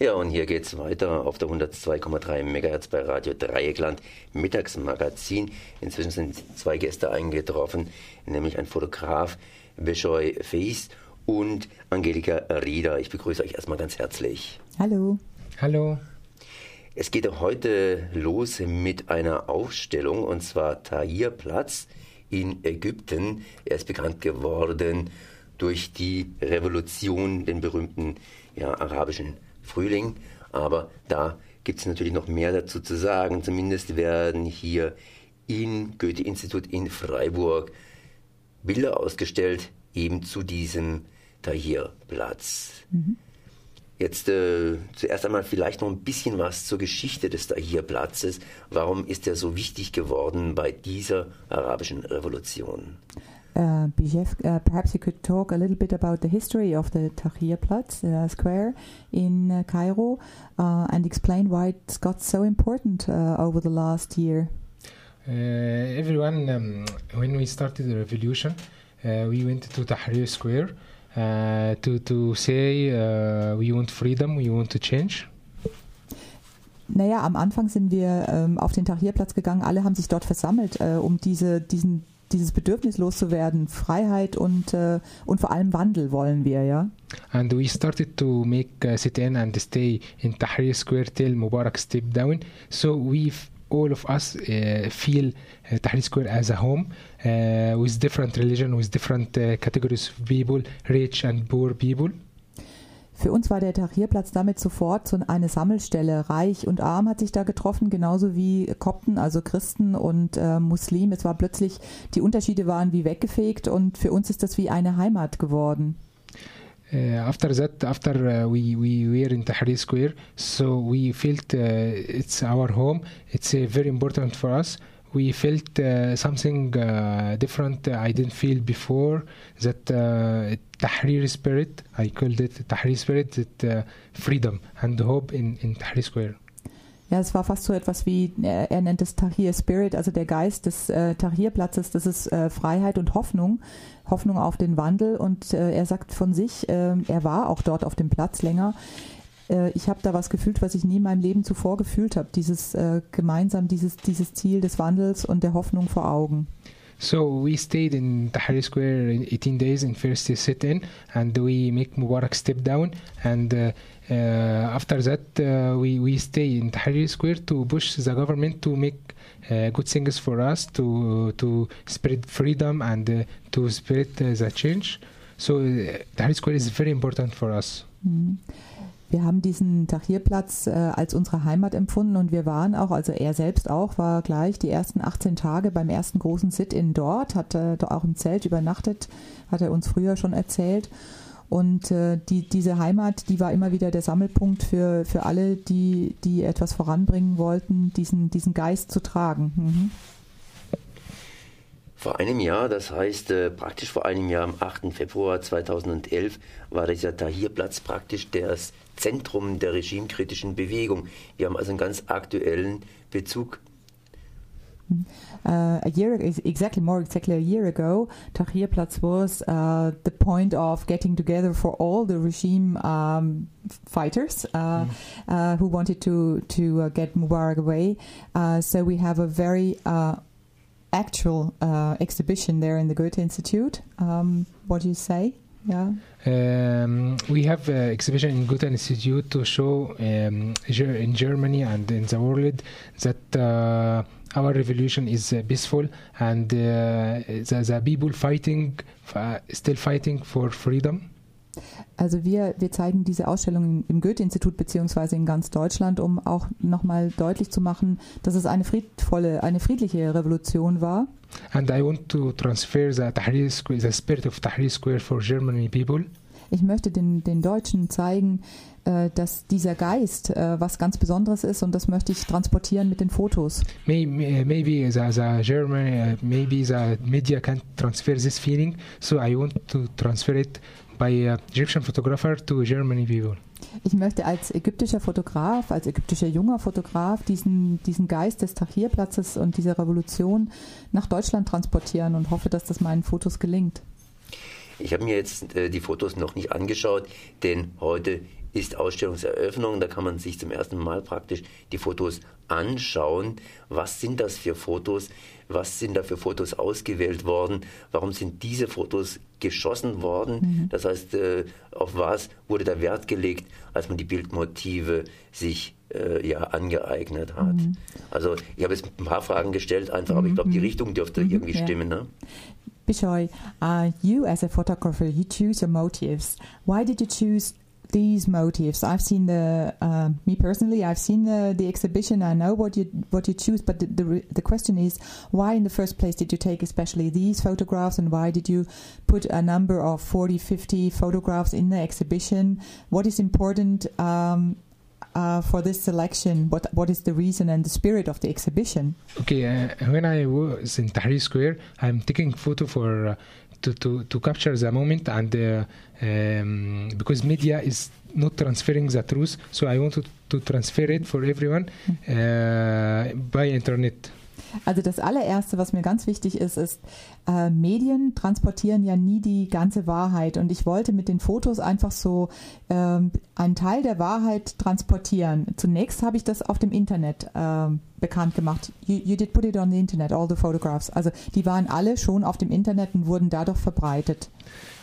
Ja, und hier geht's weiter auf der 102,3 MHz bei Radio Dreieckland Mittagsmagazin. Inzwischen sind zwei Gäste eingetroffen, nämlich ein Fotograf, Bishoy Feist und Angelika Rieder. Ich begrüße euch erstmal ganz herzlich. Hallo. Hallo. Es geht heute los mit einer Ausstellung und zwar Tahrirplatz in Ägypten. Er ist bekannt geworden durch die Revolution, den berühmten ja, arabischen Frühling. Aber da gibt es natürlich noch mehr dazu zu sagen. Zumindest werden hier im Goethe-Institut in Freiburg Bilder ausgestellt, eben zu diesem Tahrirplatz. Mhm. Jetzt äh, zuerst einmal vielleicht noch ein bisschen was zur Geschichte des Tahrirplatzes. Warum ist er so wichtig geworden bei dieser arabischen Revolution? Uh, uh, perhaps you could talk a little bit about the history of the Tahrirplatz uh, square in uh, Cairo uh, and explain why it's got so important uh, over the last year. everyone, um, when we started the revolution, we went to Tahrir Square to, to say we want freedom, we want to change. Naja, am Anfang sind wir ähm, auf den Tahrirplatz gegangen. Alle haben sich dort versammelt, äh, um diese, diesen dieses Bedürfnis loszuwerden, Freiheit und, äh, und vor allem Wandel wollen wir, ja. And we started to make uh, sit in and stay in Tahrir Square till Mubarak step down. So we all of us uh, feel uh, Tahrir Square as a home uh, with different religion, with different uh, categories of people, rich and poor people. Für uns war der Tahrirplatz damit sofort so eine Sammelstelle. Reich und arm hat sich da getroffen, genauso wie Kopten, also Christen und äh, Muslim. Es war plötzlich, die Unterschiede waren wie weggefegt und für uns ist das wie eine Heimat geworden. Uh, after that, after uh, we we were in Tahrir Square, so we felt uh, it's our home. It's very important for us. We felt uh, something uh, different. I didn't feel before that uh, Tahrir spirit I called it Tahrir spirit that uh, freedom and hope in, in Tahrir Square. Ja, es war fast so etwas wie, er, er nennt es Tahrir Spirit, also der Geist des äh, Tahrir-Platzes, das ist äh, Freiheit und Hoffnung, Hoffnung auf den Wandel. Und äh, er sagt von sich, äh, er war auch dort auf dem Platz länger, äh, ich habe da was gefühlt, was ich nie in meinem Leben zuvor gefühlt habe. Dieses äh, gemeinsam, dieses, dieses Ziel des Wandels und der Hoffnung vor Augen. So we stayed in Tahrir Square in 18 days in first sit-in, and we make Mubarak step down, and uh, uh, after that uh, we we stay in Tahrir Square to push the government to make uh, good things for us, to to spread freedom and uh, to spread uh, the change. So Tahrir Square is very important for us. Mm. Wir haben diesen Tahrirplatz äh, als unsere Heimat empfunden und wir waren auch, also er selbst auch, war gleich die ersten 18 Tage beim ersten großen Sit-in dort, hat äh, auch im Zelt übernachtet, hat er uns früher schon erzählt. Und äh, die, diese Heimat, die war immer wieder der Sammelpunkt für, für alle, die, die etwas voranbringen wollten, diesen, diesen Geist zu tragen. Mhm. Vor einem Jahr, das heißt äh, praktisch vor einem Jahr, am 8. Februar 2011, war dieser Tahrirplatz praktisch das Zentrum der regimekritischen Bewegung. Wir haben also einen ganz aktuellen Bezug. Uh, a year, exactly more exactly a year ago, Tahrirplatz was uh, the point of getting together for all the regime um, fighters uh, mm. who wanted to to uh, get Mubarak away. Uh, so we have a very actual uh, exhibition there in the Goethe Institute. Um, what do you say? Yeah. Um, we have an exhibition in Goethe Institute to show um, in Germany and in the world that uh, our revolution is uh, peaceful and uh, the, the, people fighting, uh, still fighting for freedom. Also wir, wir zeigen diese Ausstellung im Goethe-Institut beziehungsweise in ganz Deutschland, um auch nochmal deutlich zu machen, dass es eine friedvolle, eine friedliche Revolution war. And I want to transfer the, Tahrir Square, the spirit of Tahrir Square for German people. Ich möchte den, den Deutschen zeigen, äh, dass dieser Geist äh, was ganz Besonderes ist und das möchte ich transportieren mit den Fotos. Maybe, maybe the, the German, uh, maybe the media can transfer this feeling, so I want to transfer it uh, Egyptian photographer to Germany people. Ich möchte als ägyptischer Fotograf, als ägyptischer junger Fotograf diesen, diesen Geist des Tahrirplatzes und dieser Revolution nach Deutschland transportieren und hoffe, dass das meinen Fotos gelingt. Ich habe mir jetzt äh, die Fotos noch nicht angeschaut, denn heute ist Ausstellungseröffnung. Da kann man sich zum ersten Mal praktisch die Fotos anschauen. Was sind das für Fotos? Was sind da für Fotos ausgewählt worden? Warum sind diese Fotos geschossen worden? Mhm. Das heißt, äh, auf was wurde da Wert gelegt, als man die Bildmotive sich äh, ja angeeignet hat? Mhm. Also ich habe jetzt ein paar Fragen gestellt, einfach, aber ich glaube, die mhm. Richtung dürfte mhm. irgendwie stimmen. Ne? Bishoy, uh, you as a photographer, you choose your motives. Why did you choose these motifs. I've seen the uh, me personally. I've seen the, the exhibition. I know what you what you choose, but the, the, the question is why in the first place did you take especially these photographs, and why did you put a number of 40, 50 photographs in the exhibition? What is important? Um, uh, for this selection? What what is the reason and the spirit of the exhibition? Okay, uh, when I was in Tahrir Square, I'm taking photo for uh, to, to, to capture the moment and uh, um, because media is not transferring the truth so i wanted to transfer it for everyone uh, by internet Also das allererste, was mir ganz wichtig ist, ist, äh, Medien transportieren ja nie die ganze Wahrheit. Und ich wollte mit den Fotos einfach so ähm, einen Teil der Wahrheit transportieren. Zunächst habe ich das auf dem Internet äh, bekannt gemacht. You, you did put it on the Internet, all the photographs. Also die waren alle schon auf dem Internet und wurden dadurch verbreitet.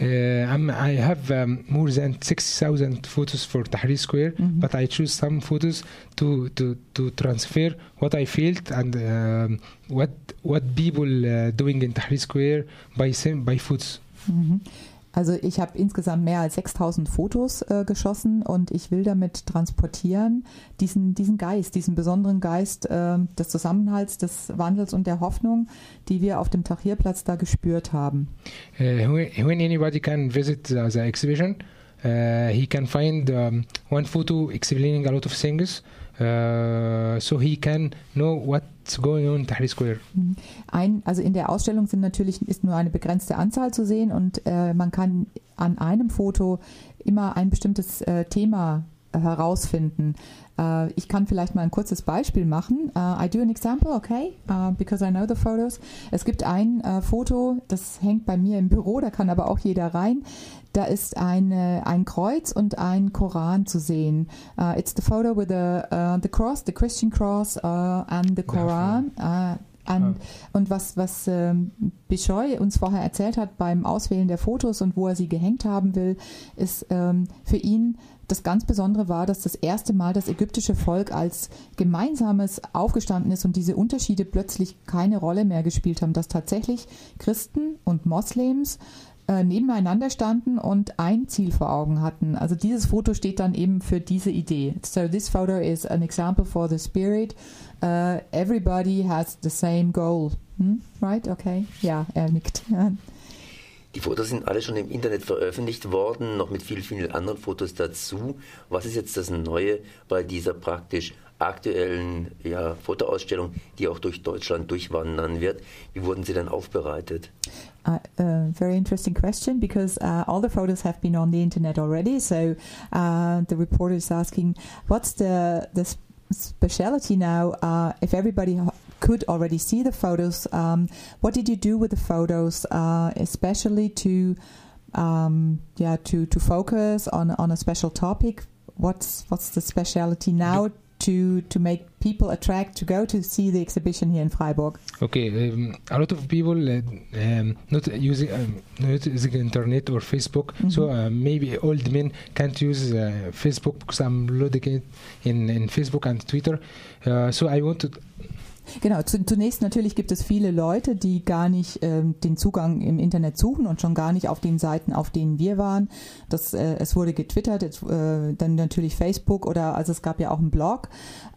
Uh, I have um, more than 6,000 photos for Tahrir Square, mm -hmm. but I choose some photos to, to, to transfer what I felt and um, what what people uh, doing in Tahrir Square by, by photos. Mm -hmm. Also ich habe insgesamt mehr als 6000 Fotos äh, geschossen und ich will damit transportieren diesen, diesen Geist, diesen besonderen Geist äh, des Zusammenhalts, des Wandels und der Hoffnung, die wir auf dem Tahrirplatz da gespürt haben. Uh, when anybody can visit the, the exhibition, uh, he can find um, one photo explaining a lot of things. Uh, so he can know what's going on in Tahrir Square. Mhm. Ein, also in der Ausstellung sind natürlich ist nur eine begrenzte Anzahl zu sehen und äh, man kann an einem Foto immer ein bestimmtes äh, Thema herausfinden. Uh, ich kann vielleicht mal ein kurzes Beispiel machen. Uh, I do an example, okay, uh, because I know the photos. Es gibt ein Foto, das hängt bei mir im Büro, da kann aber auch jeder rein. Da ist eine, ein Kreuz und ein Koran zu sehen. it's the photo with the, the cross, the Christian cross and the Koran. An, und was, was ähm, Bischoy uns vorher erzählt hat beim Auswählen der Fotos und wo er sie gehängt haben will, ist ähm, für ihn das ganz Besondere war, dass das erste Mal das ägyptische Volk als gemeinsames aufgestanden ist und diese Unterschiede plötzlich keine Rolle mehr gespielt haben, dass tatsächlich Christen und Moslems äh, nebeneinander standen und ein Ziel vor Augen hatten. Also dieses Foto steht dann eben für diese Idee. So this photo is an example for the spirit. Uh, everybody has the same goal. Hm? Right? Okay. Ja, er nickt. Die Fotos sind alle schon im Internet veröffentlicht worden, noch mit vielen, vielen anderen Fotos dazu. Was ist jetzt das Neue bei dieser praktisch aktuellen ja, Fotoausstellung, die auch durch Deutschland durchwandern wird? Wie wurden sie dann aufbereitet? Uh, uh, very interesting question because uh, all the photos have been on the internet already. So uh, the reporter is asking, what's the the speciality now? Uh, if everybody could already see the photos. Um, what did you do with the photos, uh, especially to um, yeah to to focus on on a special topic? What's what's the speciality now? To, to make people attract to go to see the exhibition here in Freiburg. Okay, um, a lot of people uh, um, not using um, not using internet or Facebook, mm -hmm. so uh, maybe old men can't use uh, Facebook because I'm loading it in in Facebook and Twitter. Uh, so I want to Genau, zunächst natürlich gibt es viele Leute, die gar nicht ähm, den Zugang im Internet suchen und schon gar nicht auf den Seiten, auf denen wir waren. Das, äh, es wurde getwittert, es, äh, dann natürlich Facebook oder also es gab ja auch einen Blog.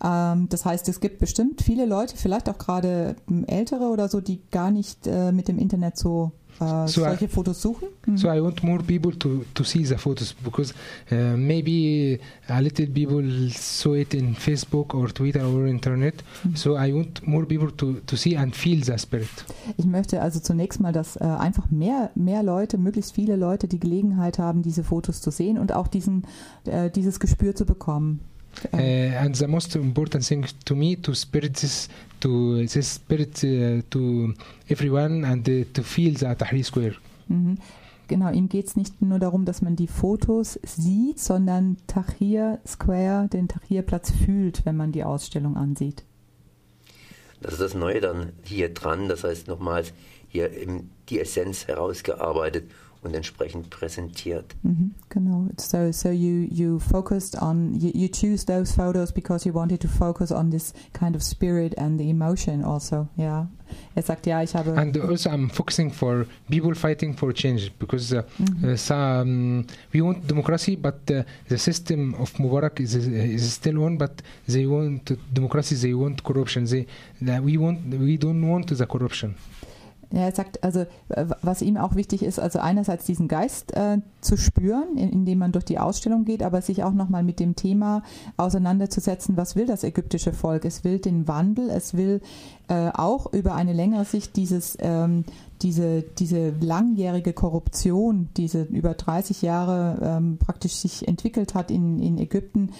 Ähm, das heißt, es gibt bestimmt viele Leute, vielleicht auch gerade ähm, ältere oder so, die gar nicht äh, mit dem Internet so uh, so solche I, Fotos suchen. Mhm. So I want more people to, to see the photos because uh, maybe a little people saw it in Facebook or Twitter or Internet. Mhm. So I want more people to, to see and feel the spirit. Ich möchte also zunächst mal, dass äh, einfach mehr, mehr Leute, möglichst viele Leute die Gelegenheit haben, diese Fotos zu sehen und auch diesen, äh, dieses Gespür zu bekommen. Uh, and the most important thing to me to spread this to this spirit uh, to everyone and uh, to feel the Tahrir Square. Mhm. genau, ihm geht es nicht nur darum, dass man die Fotos sieht, sondern Tahrir Square, den Tahrirplatz fühlt, wenn man die Ausstellung ansieht. Das ist das Neue dann hier dran, das heißt nochmals hier die Essenz herausgearbeitet und entsprechend präsentiert. Mhm, genau. So, so you you focused on you, you choose those photos because you wanted to focus on this kind of spirit and the emotion also. Yeah. Er sagt ja, ich habe. And also I'm focusing for people fighting for change because uh, mhm. uh, some, we want democracy, but uh, the system of Mubarak is is still on, but they want democracy, they want corruption. They we want we don't want the corruption. Ja, er sagt, also was ihm auch wichtig ist, also einerseits diesen Geist äh, zu spüren, in, indem man durch die Ausstellung geht, aber sich auch nochmal mit dem Thema auseinanderzusetzen, was will das ägyptische Volk? Es will den Wandel, es will äh, auch über eine längere Sicht dieses, ähm, diese, diese langjährige Korruption, diese über 30 Jahre ähm, praktisch sich entwickelt hat in, in Ägypten,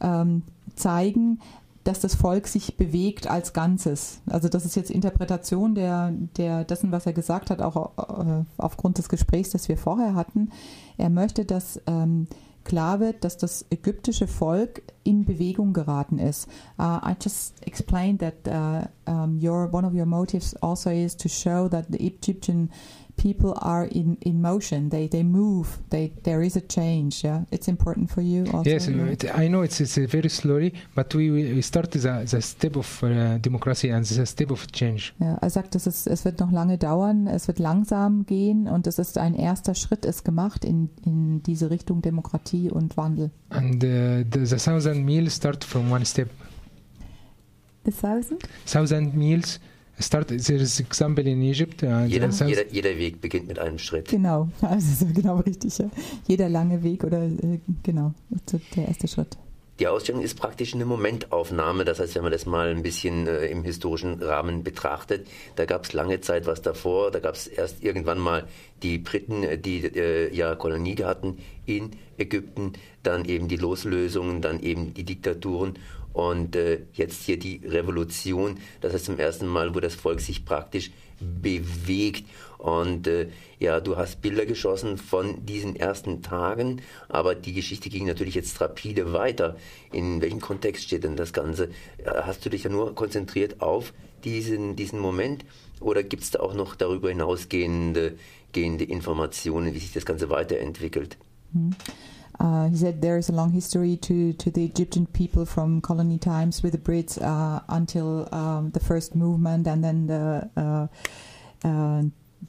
ähm, zeigen, dass das Volk sich bewegt als Ganzes. Also das ist jetzt Interpretation der, der dessen, was er gesagt hat, auch äh, aufgrund des Gesprächs, das wir vorher hatten. Er möchte, dass ähm, klar wird, dass das ägyptische Volk in Bewegung geraten ist. Uh, I just explained that uh, um, your one of your motives also is to show that the Egyptian people are in, in motion. They they move. They there is a change. Yeah, it's important for you. Also, yes, it, I know it's, it's very slowly, but we we start the, the step of uh, democracy and the step of change. Ja, er sagt, es ist es wird noch lange dauern. Es wird langsam gehen und es ist ein erster Schritt ist gemacht in in diese Richtung Demokratie und Wandel. And uh, the, the thousand meals start from one step. The thousand. Thousand meals Start, there's example in Egypt. Uh, jeder, jeder, jeder, Weg beginnt mit einem Schritt. Genau, also genau richtig. Ja. Jeder lange Weg oder äh, genau, der erste Schritt. Die Ausstellung ist praktisch eine Momentaufnahme. Das heißt, wenn man das mal ein bisschen äh, im historischen Rahmen betrachtet, da gab es lange Zeit was davor. Da gab es erst irgendwann mal die Briten, äh, die äh, ja Kolonie hatten in Ägypten, dann eben die Loslösungen, dann eben die Diktaturen und äh, jetzt hier die Revolution, das heißt zum ersten Mal, wo das Volk sich praktisch bewegt. Und äh, ja, du hast Bilder geschossen von diesen ersten Tagen, aber die Geschichte ging natürlich jetzt rapide weiter. In welchem Kontext steht denn das Ganze? Hast du dich ja nur konzentriert auf diesen, diesen Moment oder gibt es da auch noch darüber hinausgehende gehende Informationen, wie sich das Ganze weiterentwickelt? Mhm. Uh, he said there is a long history to, to the Egyptian people from colony times with the Brits uh, until um, the first movement and then the uh, uh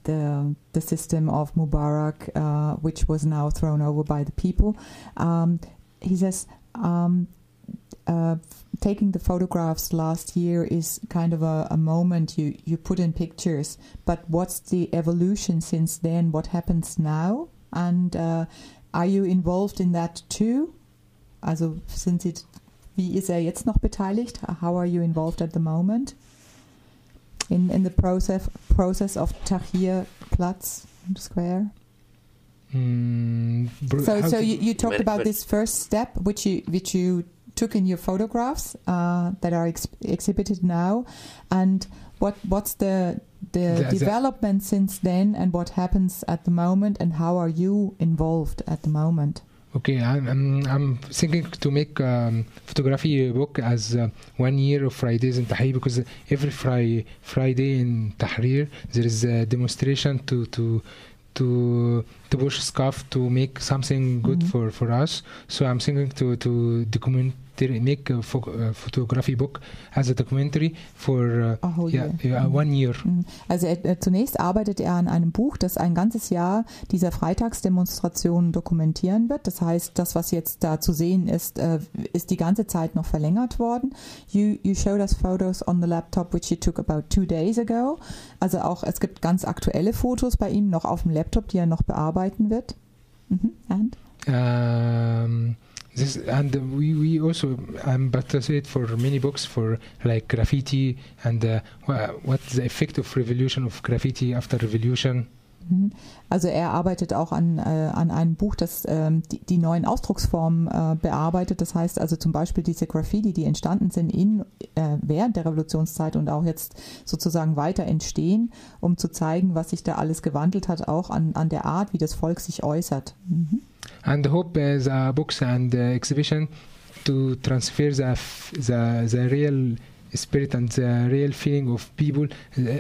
the the system of Mubarak, uh, which was now thrown over by the people. Um, he says. Um, uh, taking the photographs last year is kind of a, a, moment you, you put in pictures, but what's the evolution since then? What happens now? And Are you involved in that too? Also sind Sie, wie ist er jetzt noch beteiligt? How are you involved at the moment? In, in the process, process of Tahrir Platz Square? Mm, so, so you, you talked about this first step, which you which you took in your photographs uh, that are ex exhibited now, and what what's the the, development since then and what happens at the moment and how are you involved at the moment? Okay, I'm, I'm, thinking to make um, photography book as uh, one year of Fridays in Tahrir because every Friday, Friday in Tahrir there is a demonstration to to to to push scarf to make something good mm -hmm. for, for us. So I'm thinking to to document make a photography book as a documentary for uh, yeah, yeah, mhm. one year. Mhm. Also er, äh, zunächst arbeitet er an einem Buch, das ein ganzes Jahr dieser Freitagsdemonstrationen dokumentieren wird. Das heißt, das, was jetzt da zu sehen ist, äh, ist die ganze Zeit noch verlängert worden. You, you showed us photos on the laptop which you took about two days ago. Also auch, es gibt ganz aktuelle Fotos bei ihm noch auf dem Laptop, die er noch bearbeiten wird. Mhm. And? Um, this and we, we also I'm it for many books for like graffiti and uh, what's the effect of revolution of graffiti after revolution. Also er arbeitet auch an, äh, an einem Buch, das ähm, die, die, neuen Ausdrucksformen äh, bearbeitet. Das heißt also zum Beispiel diese Graffiti, die entstanden sind in, äh, während der Revolutionszeit und auch jetzt sozusagen weiter entstehen, um zu zeigen, was sich da alles gewandelt hat, auch an, an der Art, wie das Volk sich äußert. Mhm. And hope uh, the books and the exhibition to transfer the, the, the real spirit and the real feeling of people uh,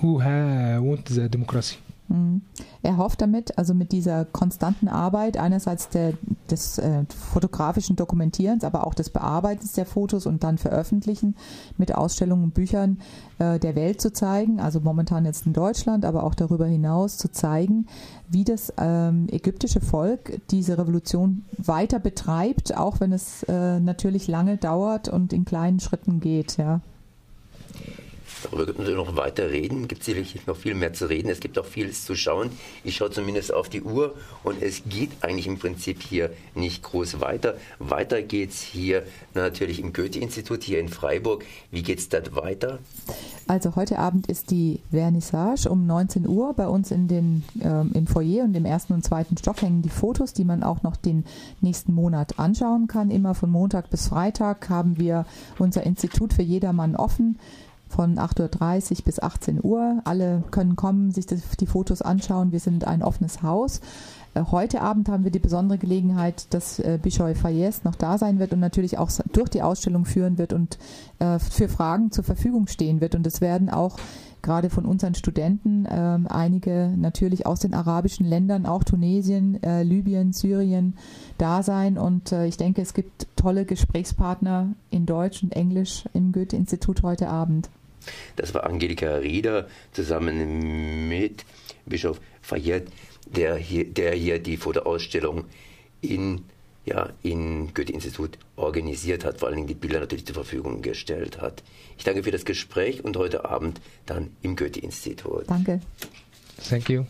who uh, want the democracy. Mhm. Er hofft damit, also mit dieser konstanten Arbeit, einerseits der, des äh, fotografischen Dokumentierens, aber auch des Bearbeitens der Fotos und dann Veröffentlichen mit Ausstellungen und Büchern äh, der Welt zu zeigen, also momentan jetzt in Deutschland, aber auch darüber hinaus zu zeigen, wie das ähm, ägyptische Volk diese Revolution weiter betreibt, auch wenn es äh, natürlich lange dauert und in kleinen Schritten geht, ja. Darüber könnten wir noch weiter reden. Gibt sicherlich noch viel mehr zu reden. Es gibt auch vieles zu schauen. Ich schaue zumindest auf die Uhr und es geht eigentlich im Prinzip hier nicht groß weiter. Weiter geht es hier natürlich im Goethe-Institut hier in Freiburg. Wie geht es dort weiter? Also heute Abend ist die Vernissage um 19 Uhr bei uns in den, äh, im Foyer und im ersten und zweiten Stock hängen die Fotos, die man auch noch den nächsten Monat anschauen kann. Immer von Montag bis Freitag haben wir unser Institut für jedermann offen von 8.30 Uhr bis 18 Uhr. Alle können kommen, sich die Fotos anschauen. Wir sind ein offenes Haus. Äh, heute Abend haben wir die besondere Gelegenheit, dass äh, Bischof Fayez noch da sein wird und natürlich auch durch die Ausstellung führen wird und äh, für Fragen zur Verfügung stehen wird. Und es werden auch gerade von unseren Studenten äh, einige natürlich aus den arabischen Ländern, auch Tunesien, Libyen, Syrien da sein. Und ich denke, es gibt tolle Gesprächspartner in Deutsch und Englisch im Goethe-Institut heute Abend. Das war Angelika Rieder zusammen mit Bischof Fayette, der hier, der hier die Fotoausstellung in, ja, in Goethe-Institut organisiert hat, vor allen Dingen die Bilder natürlich zur Verfügung gestellt hat. Ich danke für das Gespräch und heute Abend dann im Goethe-Institut. Danke. Thank you.